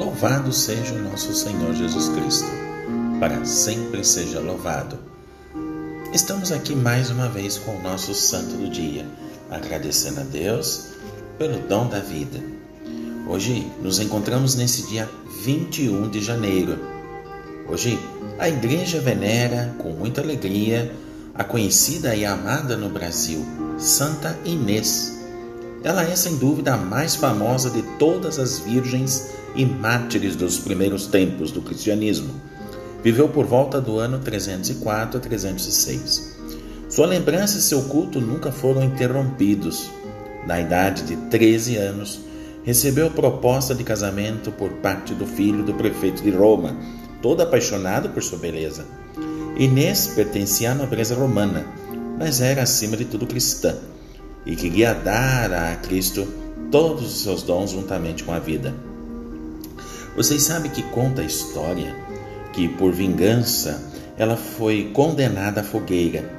Louvado seja o nosso Senhor Jesus Cristo, para sempre seja louvado. Estamos aqui mais uma vez com o nosso Santo do Dia, agradecendo a Deus pelo dom da vida. Hoje nos encontramos nesse dia 21 de janeiro. Hoje a Igreja venera com muita alegria a conhecida e amada no Brasil, Santa Inês. Ela é sem dúvida a mais famosa de todas as virgens e mártires dos primeiros tempos do cristianismo. Viveu por volta do ano 304 a 306. Sua lembrança e seu culto nunca foram interrompidos. Na idade de 13 anos, recebeu proposta de casamento por parte do filho do prefeito de Roma, todo apaixonado por sua beleza. Inês pertencia à nobreza romana, mas era acima de tudo cristã e queria dar a Cristo todos os seus dons juntamente com a vida. Vocês sabem que conta a história que, por vingança, ela foi condenada à fogueira.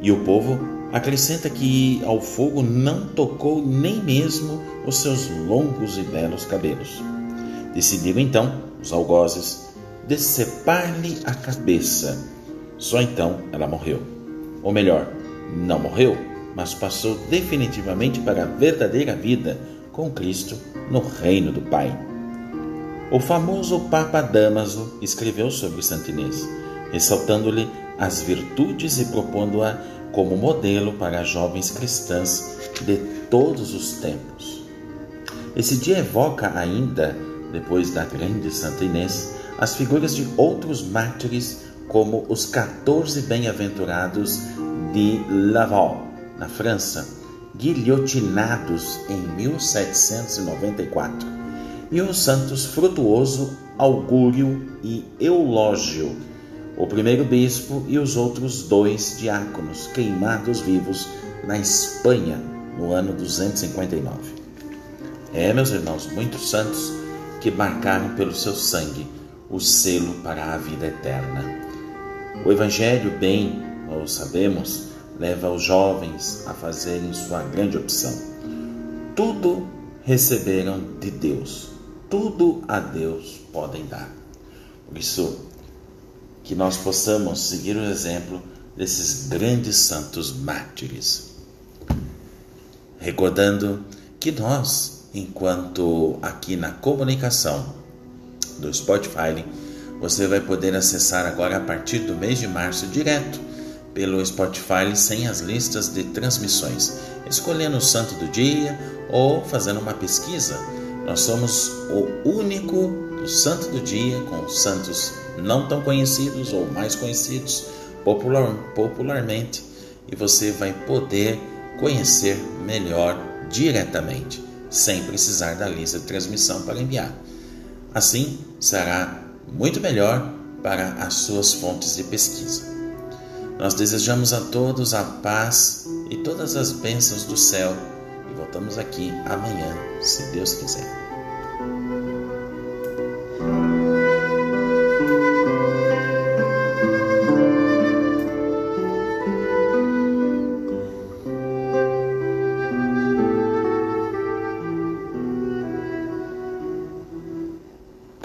E o povo acrescenta que ao fogo não tocou nem mesmo os seus longos e belos cabelos. Decidiram então os algozes decepar-lhe a cabeça. Só então ela morreu. Ou melhor, não morreu, mas passou definitivamente para a verdadeira vida com Cristo no reino do Pai. O famoso Papa Damaso escreveu sobre Santa Inês, ressaltando-lhe as virtudes e propondo-a como modelo para jovens cristãs de todos os tempos. Esse dia evoca ainda, depois da grande Santa Inês, as figuras de outros mártires, como os 14 bem-aventurados de Laval, na França, guilhotinados em 1794 e os santos Frutuoso, Augúrio e Eulógio, o primeiro bispo e os outros dois diáconos queimados vivos na Espanha no ano 259. É, meus irmãos, muitos santos que marcaram pelo seu sangue o selo para a vida eterna. O Evangelho, bem, nós sabemos, leva os jovens a fazerem sua grande opção. Tudo receberam de Deus tudo a Deus podem dar. Por isso, que nós possamos seguir o exemplo desses grandes santos mártires. Recordando que nós, enquanto aqui na comunicação do Spotify, você vai poder acessar agora a partir do mês de março direto pelo Spotify sem as listas de transmissões, escolhendo o santo do dia ou fazendo uma pesquisa nós somos o único do santo do dia com os santos não tão conhecidos ou mais conhecidos popular, popularmente e você vai poder conhecer melhor diretamente, sem precisar da lista de transmissão para enviar. Assim, será muito melhor para as suas fontes de pesquisa. Nós desejamos a todos a paz e todas as bênçãos do céu voltamos aqui amanhã, se Deus quiser.